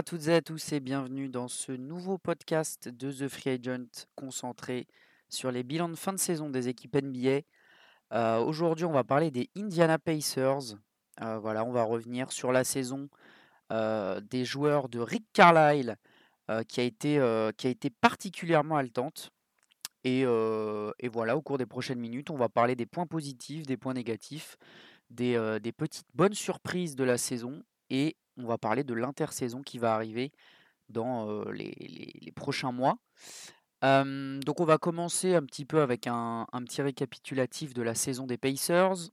à toutes et à tous et bienvenue dans ce nouveau podcast de The Free Agent concentré sur les bilans de fin de saison des équipes NBA. Euh, aujourd'hui, on va parler des Indiana Pacers. Euh, voilà, on va revenir sur la saison euh, des joueurs de Rick Carlisle qui, a été, qui a été particulièrement haletante. Et, voilà, au cours des prochaines minutes, on va parler des points positifs, des points négatifs, des, des petites bonnes surprises de la saison et on va parler de l'intersaison qui va arriver dans les, prochains mois. donc on va commencer un petit peu avec un, petit récapitulatif de la saison des Pacers.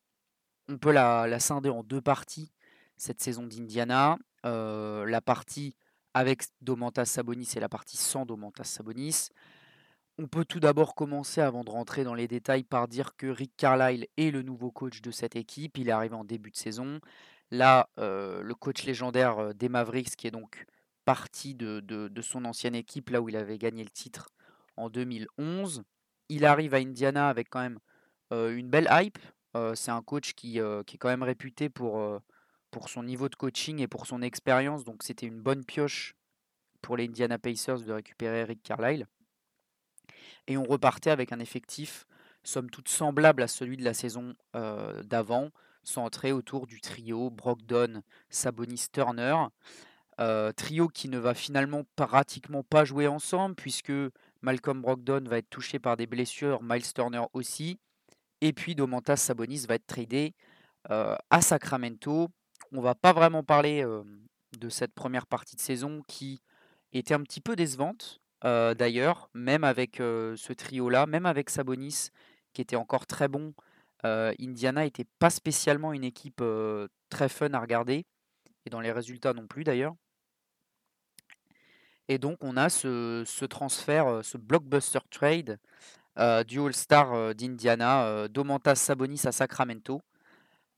On peut la, scinder en deux parties, cette saison d'Indiana. la partie avec Domantas Sabonis et la partie sans Domantas Sabonis. On peut tout d'abord commencer, avant de rentrer dans les détails, par dire que Rick Carlisle est le nouveau coach de cette équipe. Il est arrivé en début de saison. Là, le coach légendaire des Mavericks, qui est donc parti de, son ancienne équipe, là où il avait gagné le titre en 2011, il arrive à Indiana avec quand même une belle hype. c'est un coach qui, est quand même réputé pour, pour son niveau de coaching et pour son expérience, donc c'était une bonne pioche pour les Indiana Pacers de récupérer Eric Carlisle. Et on repartait avec un effectif, somme toute semblable à celui de la saison d'avant, centré autour du trio Brogdon, Sabonis, Turner. Euh, trio qui ne va finalement pratiquement pas jouer ensemble puisque Malcolm Brogdon va être touché par des blessures, Miles Turner aussi. Et puis Domantas Sabonis va être tradé euh, à Sacramento. On va pas vraiment parler euh, de cette première partie de saison qui était un petit peu décevante d'ailleurs, même avec ce trio-là, même avec Sabonis qui était encore très bon Indiana n'était pas spécialement une équipe très fun à regarder, et dans les résultats non plus d'ailleurs. Et donc on a ce, transfert, ce blockbuster trade du All-Star d'Indiana, Domantas Sabonis à Sacramento.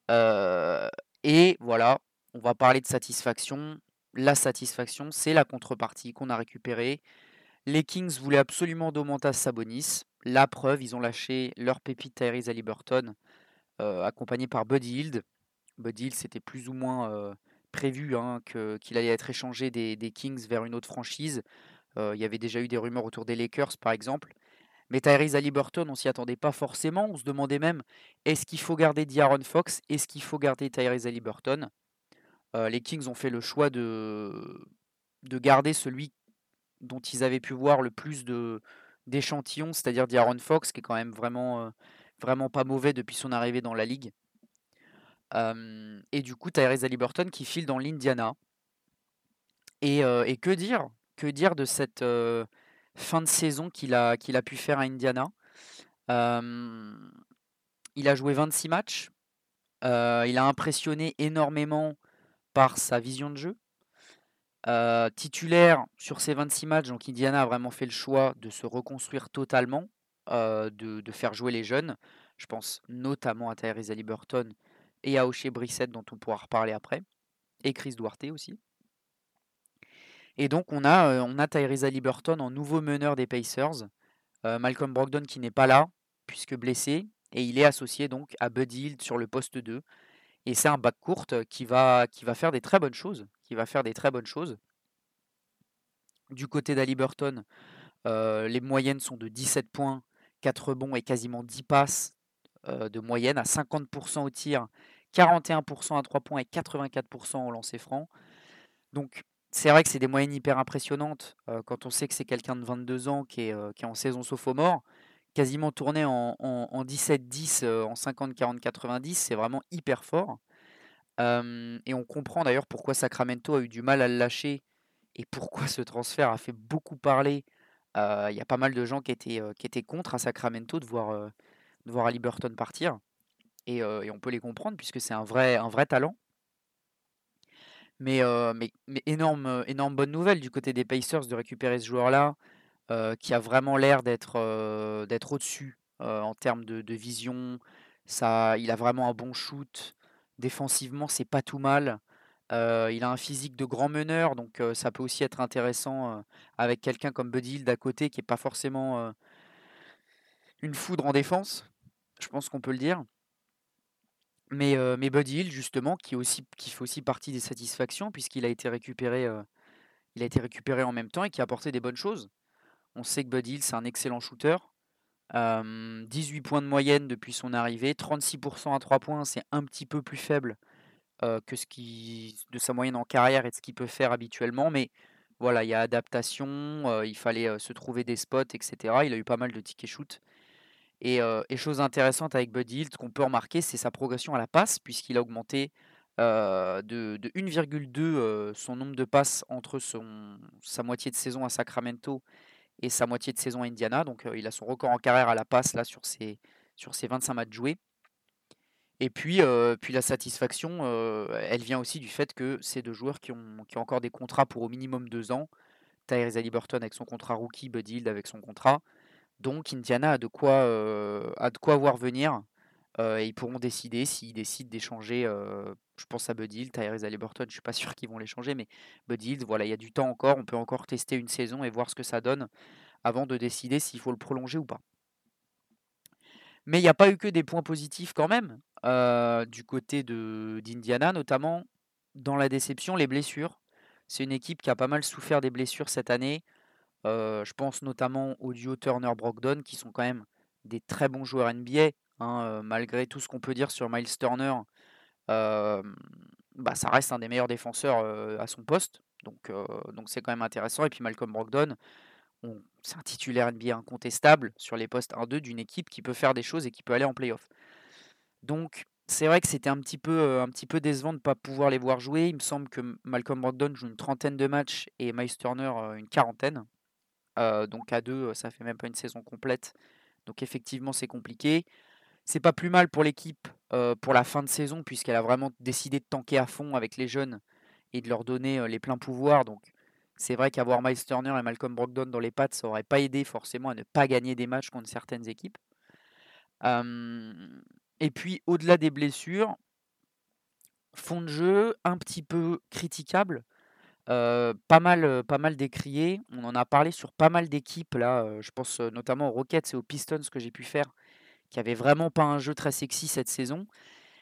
et voilà, on va parler de satisfaction. La satisfaction, c'est la contrepartie qu'on a récupérée. Les Kings voulaient absolument Domantas Sabonis. La preuve, ils ont lâché leur pépite Tyrese Halliburton, accompagné par Buddy Hield. Buddy Hield, c'était plus ou moins prévu hein, qu'il allait être échangé des, Kings vers une autre franchise. Il y avait déjà eu des rumeurs autour des Lakers, par exemple. Mais Tyrese Halliburton, on s'y attendait pas forcément. On se demandait même, est-ce qu'il faut garder D'Aaron Fox? Est-ce qu'il faut garder Tyrese Halliburton? Les Kings ont fait le choix de garder celui dont ils avaient pu voir le plus de, d'échantillons, c'est-à-dire d'Aaron Fox, qui est quand même vraiment, euh, pas mauvais depuis son arrivée dans la ligue. et du coup, Tyrese Halliburton qui file dans l'Indiana. Et, euh, et, que dire Que dire de cette euh, fin de saison qu'il a, qu'il a pu faire à Indiana? Il a joué 26 matchs. il a impressionné énormément par sa vision de jeu, euh, titulaire sur ces 26 matchs, donc Indiana a vraiment fait le choix de se reconstruire totalement, euh, de, faire jouer les jeunes. Je pense notamment à Tyrese Halliburton et à O'Shea Brissett, dont on pourra reparler après, et Chris Duarte aussi. Et donc on a, euh, on a Tyrese Halliburton en nouveau meneur des Pacers, Malcolm Brogdon qui n'est pas là, puisque blessé, et il est associé donc à Buddy Hield sur le poste 2. Et c'est un bac courte qui va, qui va faire des très bonnes choses, qui va faire des très bonnes choses. Du côté d'Aliburton, euh, les moyennes sont de 17 points, 4 rebonds et quasiment 10 passes euh, de moyenne à 50% au tir, 41% à 3 points et 84% au lancer franc. Donc c'est vrai que c'est des moyennes hyper impressionnantes euh, quand on sait que c'est quelqu'un de 22 ans qui est, qui est en saison sophomore. Quasiment tourné en, en 17-10, en 50-40-90, c'est vraiment hyper fort et on comprend d'ailleurs pourquoi Sacramento a eu du mal à le lâcher et pourquoi ce transfert a fait beaucoup parler. Il y a pas mal de gens qui étaient, qui étaient contre à Sacramento de voir, de voir Ali Burton partir. Et, on peut les comprendre puisque c'est un vrai, un vrai talent. Mais, mais, mais, énorme, énorme bonne nouvelle du côté des Pacers de récupérer ce joueur-là, qui a vraiment l'air d'être au-dessus en termes de, de, vision. Ça, il a vraiment un bon shoot. Défensivement, c'est pas tout mal. Il a un physique de grand meneur, donc ça peut aussi être intéressant avec quelqu'un comme Buddy Hill d'à côté qui n'est pas forcément une foudre en défense. Je pense qu'on peut le dire. Mais, mais Buddy Hill, justement, qui, aussi, qui fait aussi partie des satisfactions, puisqu'il a été récupéré il a été récupéré en même temps et qui a apporté des bonnes choses. On sait que Bud Hill, c'est un excellent shooter. 18 points de moyenne depuis son arrivée, 36% à 3 points, c'est un petit peu plus faible que ce qui de sa moyenne en carrière et de ce qu'il peut faire habituellement, mais voilà, il y a adaptation, il fallait se trouver des spots, etc. Il a eu pas mal de tickets shoot. Et, chose intéressante avec Bud Hill, qu'on peut remarquer, c'est sa progression à la passe, puisqu'il a augmenté de, de 1,2 son nombre de passes entre son, sa moitié de saison à Sacramento et sa moitié de saison à Indiana. Donc il a son record en carrière à la passe là sur ses, sur ses 25 matchs joués. Et puis, puis la satisfaction, elle vient aussi du fait que ces deux joueurs qui ont, qui ont encore des contrats pour au minimum deux ans, Tyrese Halliburton avec son contrat rookie, Bud Hill avec son contrat. Donc Indiana a de quoi, a de quoi voir venir. Et ils pourront décider s'ils décident d'échanger. je pense à Bud Hill, Tyrese Halliburton, je suis pas sûr qu'ils vont l'échanger, mais Bud Hill, voilà, il y a du temps encore. On peut encore tester une saison et voir ce que ça donne avant de décider s'il faut le prolonger ou pas. Mais il n'y a pas eu que des points positifs quand même du côté d'Indiana, notamment dans la déception, les blessures. C'est une équipe qui a pas mal souffert des blessures cette année. je pense notamment au duo Turner-Brogdon, qui sont quand même des très bons joueurs NBA. Hein, malgré tout ce qu'on peut dire sur Miles Turner, bah, ça reste un des meilleurs défenseurs à son poste. Donc c'est quand même intéressant. Et puis Malcolm Brogdon, c'est un titulaire NBA incontestable sur les postes 1-2 d'une équipe qui peut faire des choses et qui peut aller en playoff. Donc c'est vrai que c'était un petit peu, un petit peu décevant de ne pas pouvoir les voir jouer. Il me semble que Malcolm Brogdon joue une trentaine de matchs et Miles Turner une quarantaine. donc à deux, ça fait même pas une saison complète. Donc effectivement, c'est compliqué. C'est pas plus mal pour l'équipe pour la fin de saison, puisqu'elle a vraiment décidé de tanker à fond avec les jeunes et de leur donner les pleins pouvoirs. Donc c'est vrai qu'avoir Miles Turner et Malcolm Brogdon dans les pattes, ça aurait pas aidé forcément à ne pas gagner des matchs contre certaines équipes. Et puis, au-delà des blessures, fond de jeu un petit peu critiquable, pas mal, pas mal décrié. On en a parlé sur pas mal d'équipes là. je pense notamment aux Rockets et aux Pistons que j'ai pu faire, qui avaient vraiment pas un jeu très sexy cette saison.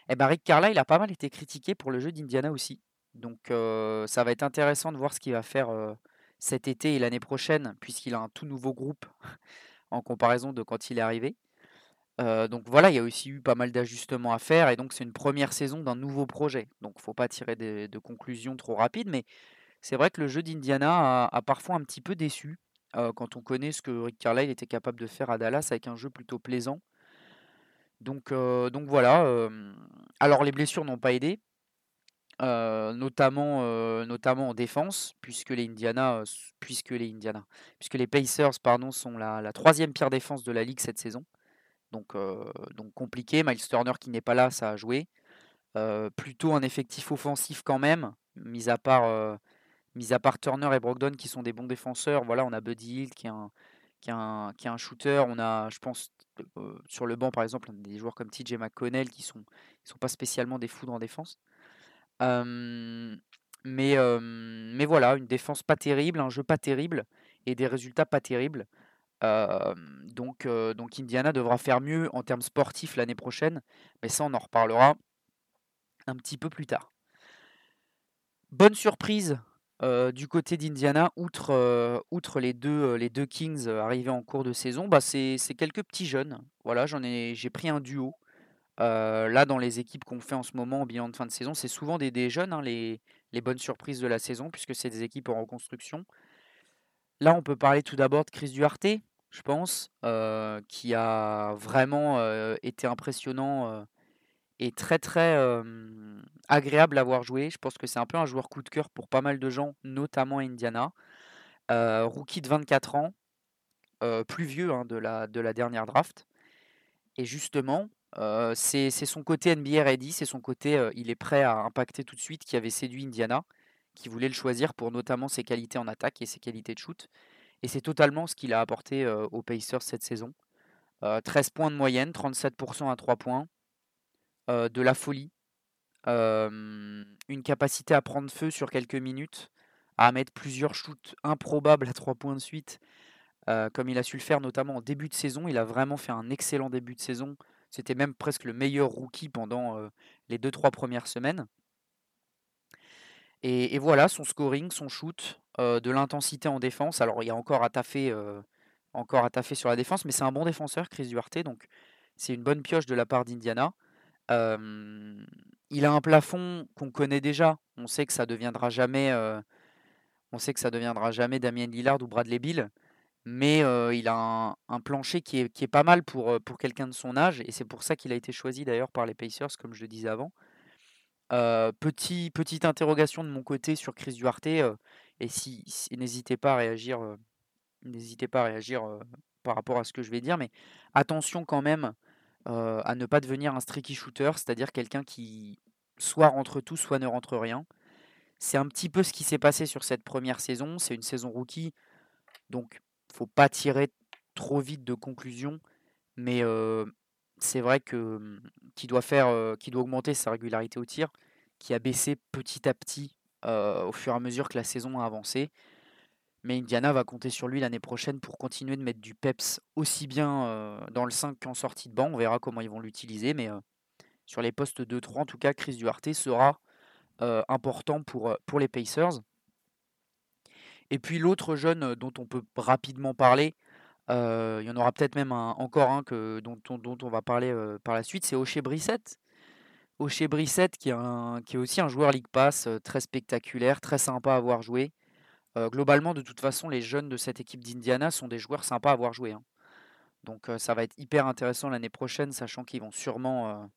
Et ben Rick Carlisle a pas mal été critiqué pour le jeu d'Indiana aussi. Donc ça va être intéressant de voir ce qu'il va faire cet été et l'année prochaine, puisqu'il a un tout nouveau groupe en comparaison de quand il est arrivé donc voilà, il y a aussi eu pas mal d'ajustements à faire et donc c'est une première saison d'un nouveau projet. Donc il ne faut pas tirer de conclusions trop rapides, mais c'est vrai que le jeu d'Indiana a, parfois un petit peu déçu quand on connaît ce que Rick Carlisle était capable de faire à Dallas avec un jeu plutôt plaisant. Donc, donc voilà. alors les blessures n'ont pas aidé, notamment, en défense, puisque les Indiana, puisque les Indiana, puisque les Pacers sont la, troisième pire défense de la ligue cette saison. Donc, compliqué. Miles Turner qui n'est pas là, ça a joué. plutôt un effectif offensif quand même, mis à part, Turner et Brogdon qui sont des bons défenseurs. Voilà, on a Buddy Hill qui est un shooter. On a, je pense, sur le banc par exemple, des joueurs comme TJ McConnell qui sont, sont pas spécialement des foudres en défense. mais, mais voilà, une défense pas terrible, un jeu pas terrible et des résultats pas terribles donc, donc Indiana devra faire mieux en termes sportifs l'année prochaine, mais ça on en reparlera un petit peu plus tard. Bonne surprise du côté d'Indiana, outre, outre les, deux, les deux Kings arrivés en cours de saison, bah c'est quelques petits jeunes. Voilà, j'en ai j'ai pris un duo. là, dans les équipes qu'on fait en ce moment en bilan de fin de saison, c'est souvent des, des jeunes, hein, les, les bonnes surprises de la saison, puisque c'est des équipes en reconstruction. Là, on peut parler tout d'abord de Chris Duarte, je pense, qui a vraiment été impressionnant et très très agréable à voir jouer. Je pense que c'est un peu un joueur coup de cœur pour pas mal de gens, notamment Indiana. rookie de 24 ans, plus vieux hein, de, la, de la dernière draft. Et justement, c'est son côté NBA ready, c'est son côté il est prêt à impacter tout de suite qui avait séduit Indiana qui voulait le choisir pour notamment ses qualités en attaque et ses qualités de shoot. Et c'est totalement ce qu'il a apporté aux Pacers cette saison. 13 points de moyenne, 37% à 3 points, de la folie, une capacité à prendre feu sur quelques minutes, à mettre plusieurs shoots improbables à 3 points de suite, comme il a su le faire notamment en début de saison. Il a vraiment fait un excellent début de saison. C'était même presque le meilleur rookie pendant les 2-3 premières semaines. Et, voilà, son scoring, son shoot, de l'intensité en défense. Alors il y a encore à encore à sur la défense, mais c'est un bon défenseur, Chris Duarte, donc c'est une bonne pioche de la part d'Indiana. Il a un plafond qu'on connaît déjà. On sait que ça deviendra jamais, on sait que ça deviendra jamais Damien Lillard ou Bradley Bill, mais il a un, plancher qui est, qui est, pas mal pour, pour quelqu'un de son âge, et c'est pour ça qu'il a été choisi d'ailleurs par les Pacers, comme je le disais avant. petit, petite interrogation de mon côté sur Chris Duarte, et si, n'hésitez pas à réagir, n'hésitez pas à réagir par rapport à ce que je vais dire, mais attention quand même à ne pas devenir un streaky shooter, c'est-à-dire quelqu'un qui soit rentre tout, soit ne rentre rien. C'est un petit peu ce qui s'est passé sur cette première saison. C'est une saison rookie, donc faut pas tirer trop vite de conclusions. Mais c'est vrai que qui doit faire, qui doit augmenter sa régularité au tir, qui a baissé petit à petit au fur et à mesure que la saison a avancé. Mais Indiana va compter sur lui l'année prochaine pour continuer de mettre du peps aussi bien dans le 5 qu'en sortie de banc. On verra comment ils vont l'utiliser. Mais sur les postes 2-3, en tout cas, Chris Duarte sera important pour, les Pacers. Et puis l'autre jeune dont on peut rapidement parler, il y en aura peut-être même encore un que, dont, on va parler par la suite, c'est Oshé Brissett. Oshé Brissett qui, est aussi un joueur League Pass très spectaculaire, très sympa à avoir joué. globalement, de toute façon, les jeunes de cette équipe d'Indiana sont des joueurs sympas à avoir joué. Hein. Donc ça va être hyper intéressant l'année prochaine, sachant qu'ils vont sûrement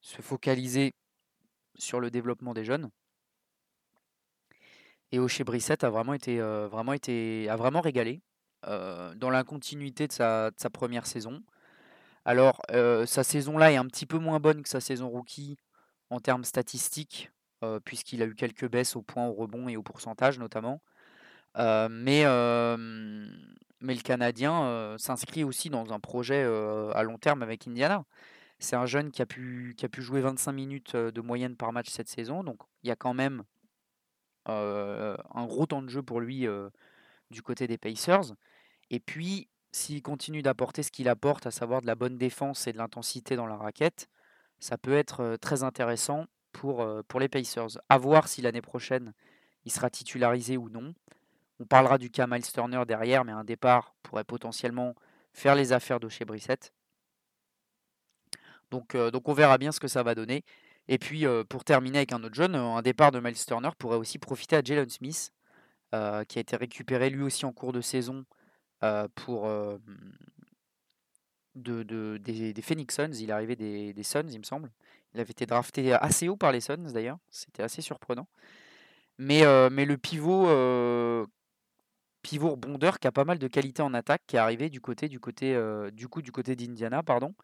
se focaliser sur le développement des jeunes. Et Oshé Brissett a vraiment été, vraiment été, a vraiment régalé dans la continuité de sa, de sa première saison. Alors, sa saison-là est un petit peu moins bonne que sa saison rookie en termes statistiques, puisqu'il a eu quelques baisses au point, au rebond et au pourcentage notamment. Mais, mais le Canadien s'inscrit aussi dans un projet à long terme avec Indiana. C'est un jeune qui a, pu, qui a pu jouer 25 minutes de moyenne par match cette saison, donc il y a quand même un gros temps de jeu pour lui du côté des Pacers. Et puis, s'il continue d'apporter ce qu'il apporte, à savoir de la bonne défense et de l'intensité dans la raquette, ça peut être très intéressant pour, pour les Pacers. À voir si l'année prochaine il sera titularisé ou non. On parlera du cas Miles Turner derrière, mais un départ pourrait potentiellement faire les affaires de chez Brissette. Donc, donc on verra bien ce que ça va donner. Et puis pour terminer avec un autre jeune, un départ de Miles Turner pourrait aussi profiter à Jalen Smith, qui a été récupéré lui aussi en cours de saison pour de, des, Phoenix Suns. Il arrivé des, des, Suns, il me semble. Il avait été drafté assez haut par les Suns d'ailleurs. C'était assez surprenant. Mais le pivot, pivot rebondeur qui a pas mal de qualité en attaque, qui est arrivé du côté du côté du coup du côté d'Indiana, pardon.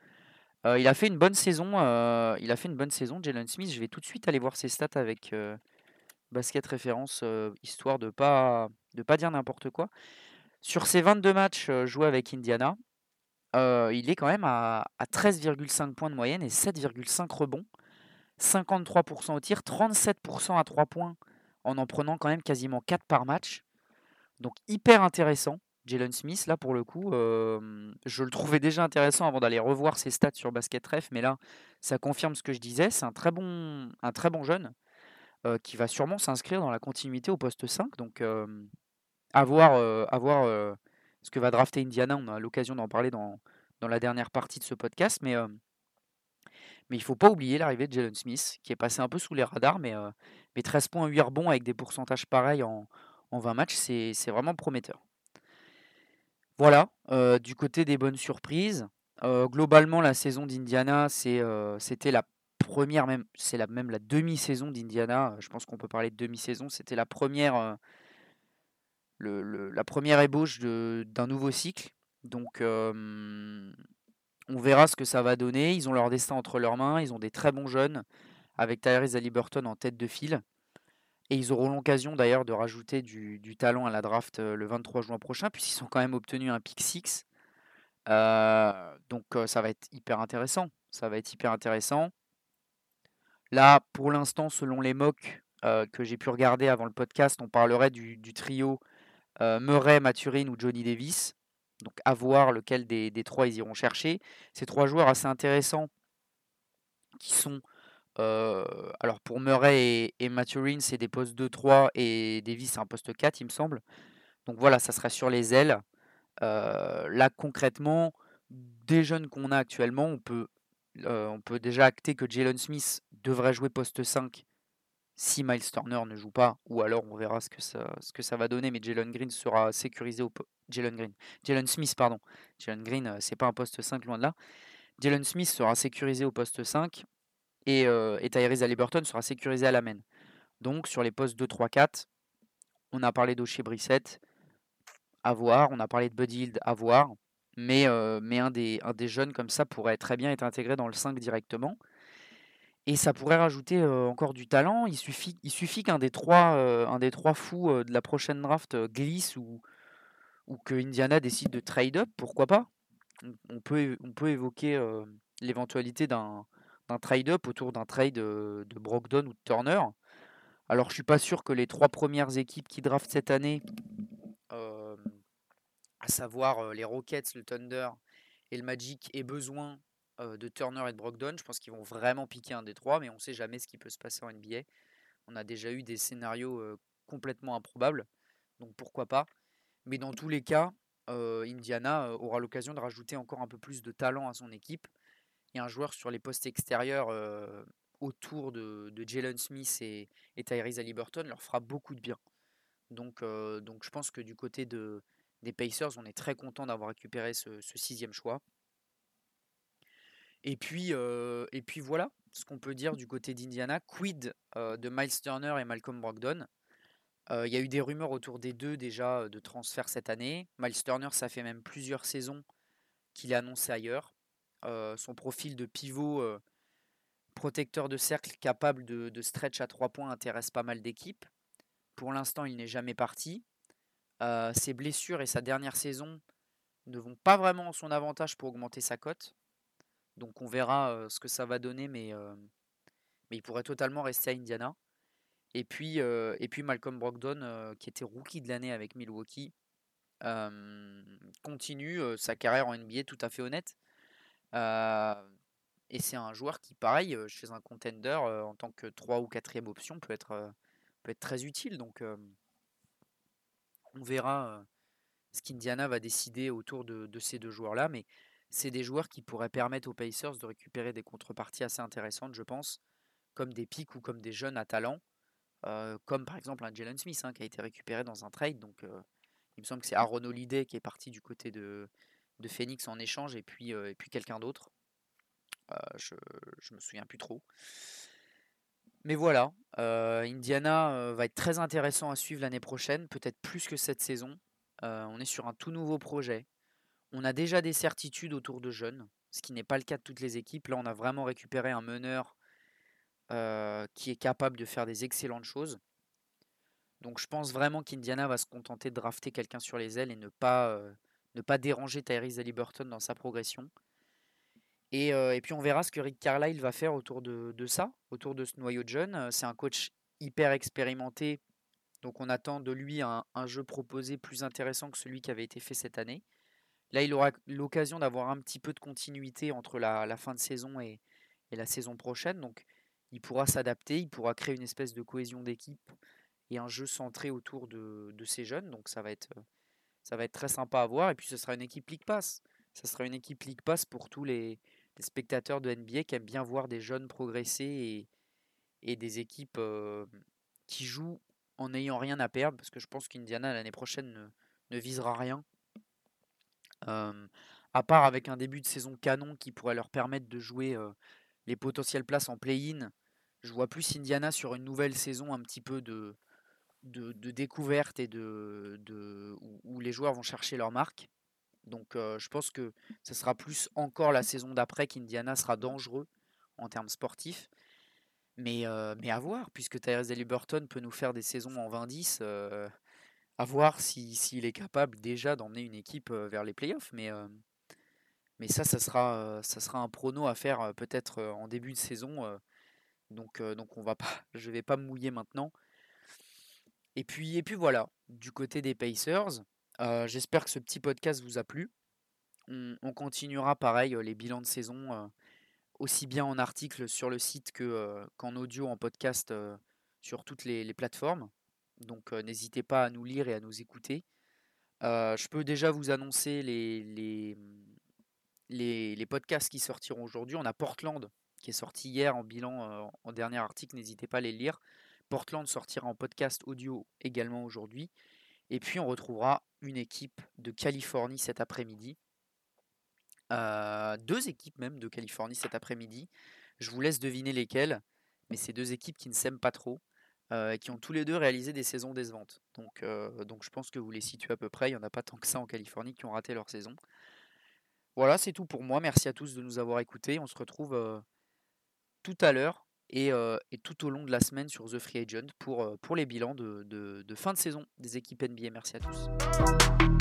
il a fait une bonne saison. il a fait une bonne saison, Jalen Smith. Je vais tout de suite aller voir ses stats avec Basket Référence, histoire de pas de pas dire n'importe quoi. Sur ses 22 matchs joués avec Indiana, il est quand même à, 13,5 points de moyenne et 7,5 rebonds. 53% au tir, 37% à 3 points en en prenant quand même quasiment 4 par match. Donc hyper intéressant. Jalen Smith, là pour le coup, je le trouvais déjà intéressant avant d'aller revoir ses stats sur Basket Ref, mais là, ça confirme ce que je disais. C'est un très bon, un très bon jeune qui va sûrement s'inscrire dans la continuité au poste 5. Donc à voir, ce que va drafter Indiana. On a l'occasion d'en parler dans, la dernière partie de ce podcast, mais mais il faut pas oublier l'arrivée de Jalen Smith, qui est passé un peu sous les radars, mais, mais 13 points, 8 rebonds avec des pourcentages pareils en, en 20 matchs, c'est vraiment prometteur. Voilà, du côté des bonnes surprises. globalement, la saison d'Indiana, c'était la première, même, c'est la, même la demi-saison d'Indiana. Je pense qu'on peut parler de demi-saison. C'était la première, la première ébauche d'un nouveau cycle. Donc, on verra ce que ça va donner. Ils ont leur destin entre leurs mains. Ils ont des très bons jeunes, avec Tyrese Haliburton en tête de file. Et ils auront l'occasion d'ailleurs de rajouter du, talent à la draft le 23 juin prochain, puisqu'ils ont quand même obtenu un pick 6. donc ça va être hyper intéressant. Ça va être hyper intéressant. Là, pour l'instant, selon les mocks que j'ai pu regarder avant le podcast, on parlerait du, trio Murray, Maturine ou Johnny Davis. Donc à voir lequel des, trois ils iront chercher. Ces trois joueurs assez intéressants qui sont alors pour Murray et, Maturin, c'est des postes 2-3 et Davis, c'est un poste 4, il me semble. Donc voilà, ça sera sur les ailes. là, concrètement, des jeunes qu'on a actuellement, on peut, on peut déjà acter que Jalen Smith devrait jouer poste 5 si Miles Turner ne joue pas, ou alors on verra ce que ça, ce que ça va donner, mais Jalen Green sera sécurisé au Jalen Green. Jalen Smith, pardon. Jalen Green, c'est pas un poste 5 loin de là. Jalen Smith sera sécurisé au poste 5 et, euh, et Tyrese Halliburton sera sécurisé à la main. Donc sur les postes 2, 3, 4, on a parlé d'Oshie Brissett, à voir. On a parlé de Buddy à voir. Mais, un, des, un des jeunes comme ça pourrait très bien être intégré dans le 5 directement. Et ça pourrait rajouter encore du talent. Il suffit, qu'un des, trois, fous de la prochaine draft glisse ou, que Indiana décide de trade up, pourquoi pas? On peut évoquer l'éventualité d'un trade-up autour d'un trade de Brogdon ou de Turner. Alors, je suis pas sûr que les trois premières équipes qui draftent cette année, à savoir les Rockets, le Thunder et le Magic, aient besoin de Turner et de Brogdon. Je pense qu'ils vont vraiment piquer un des trois, mais on ne sait jamais ce qui peut se passer en NBA. On a déjà eu des scénarios complètement improbables, donc pourquoi pas. Mais dans tous les cas, Indiana aura l'occasion de rajouter encore un peu plus de talent à son équipe. Et un joueur sur les postes extérieurs autour de, Jalen Smith et, Tyrese Halliburton leur fera beaucoup de bien. Donc, donc je pense que du côté de, des Pacers, on est très content d'avoir récupéré ce, sixième choix. Et puis, et puis voilà ce qu'on peut dire du côté d'Indiana. Quid de Miles Turner et Malcolm Brogdon? Il y a eu des rumeurs autour des deux déjà de transfert cette année. Miles Turner, ça fait même plusieurs saisons qu'il est annoncé ailleurs. Son profil de pivot protecteur de cercle capable de, stretch à trois points intéresse pas mal d'équipes. Pour l'instant, il n'est jamais parti. ses blessures et sa dernière saison ne vont pas vraiment en son avantage pour augmenter sa cote. Donc on verra ce que ça va donner, mais, mais il pourrait totalement rester à Indiana. Et puis, et puis Malcolm Brogdon, qui était rookie de l'année avec Milwaukee, continue sa carrière en NBA tout à fait honnête. Et c'est un joueur qui, pareil, chez un contender, en tant que 3 ou 4 option, peut être, peut être très utile. Donc on verra ce qu'Indiana va décider autour de, ces deux joueurs-là. Mais c'est des joueurs qui pourraient permettre aux Pacers de récupérer des contreparties assez intéressantes, je pense, comme des pics ou comme des jeunes à talent, euh, comme par exemple un Jalen Smith hein, qui a été récupéré dans un trade. Donc euh, il me semble que c'est Aaron Holiday qui est parti du côté de, de Phoenix en échange et puis, et puis quelqu'un d'autre. je, je me souviens plus trop. Mais voilà, Indiana va être très intéressant à suivre l'année prochaine, peut-être plus que cette saison. on est sur un tout nouveau projet. On a déjà des certitudes autour de jeunes, ce qui n'est pas le cas de toutes les équipes. Là, on a vraiment récupéré un meneur qui est capable de faire des excellentes choses. Donc je pense vraiment qu'Indiana va se contenter de drafter quelqu'un sur les ailes et ne pas, ne pas déranger Tyrese Halliburton dans sa progression. Et, et, puis on verra ce que Rick Carlisle va faire autour de, ça, autour de ce noyau de jeunes. C'est un coach hyper expérimenté, donc on attend de lui un, un, jeu proposé plus intéressant que celui qui avait été fait cette année. Là, il aura l'occasion d'avoir un petit peu de continuité entre la, fin de saison et, la saison prochaine. Donc, il pourra s'adapter, il pourra créer une espèce de cohésion d'équipe et un jeu centré autour de, ces jeunes. Donc, ça va, être, ça va être très sympa à voir. Et puis, ce sera une équipe League Pass. Ça sera une équipe League Pass pour tous les, spectateurs de NBA qui aiment bien voir des jeunes progresser et, des équipes qui jouent en n'ayant rien à perdre. Parce que je pense qu'Indiana, l'année prochaine, ne visera rien à part avec un début de saison canon qui pourrait leur permettre de jouer les potentielles places en play-in, je vois plus Indiana sur une nouvelle saison un petit peu de, de, découverte et de, de où, les joueurs vont chercher leur marque. Donc je pense que ce sera plus encore la saison d'après qu'Indiana sera dangereux en termes sportifs. Mais, mais à voir, puisque Tyrese Halliburton peut nous faire des saisons en 20-10 à voir s'il est capable déjà d'emmener une équipe vers les playoffs. Mais, mais ça, ça sera, ça sera un prono à faire peut-être en début de saison. donc, donc on va pas, je ne vais pas me mouiller maintenant. Et puis, et puis voilà, du côté des Pacers, j'espère que ce petit podcast vous a plu. On, continuera pareil les bilans de saison aussi bien en article sur le site que, qu'en audio, en podcast, sur toutes les, plateformes. Donc n'hésitez pas à nous lire et à nous écouter. je peux déjà vous annoncer les, les, les, les podcasts qui sortiront aujourd'hui. On a Portland qui est sorti hier en bilan, en dernier article, n'hésitez pas à les lire. Portland sortira en podcast audio également aujourd'hui. Et puis on retrouvera une équipe de Californie cet après-midi. deux équipes même de Californie cet après-midi. Je vous laisse deviner lesquelles, mais c'est deux équipes qui ne s'aiment pas trop et qui ont tous les deux réalisé des saisons décevantes. Donc, donc je pense que vous les situez à peu près. Il n'y en a pas tant que ça en Californie qui ont raté leur saison. Voilà, c'est tout pour moi. Merci à tous de nous avoir écoutés. On se retrouve tout à l'heure et, tout au long de la semaine sur The Free Agent pour, pour les bilans de, de fin de saison des équipes NBA. Merci à tous.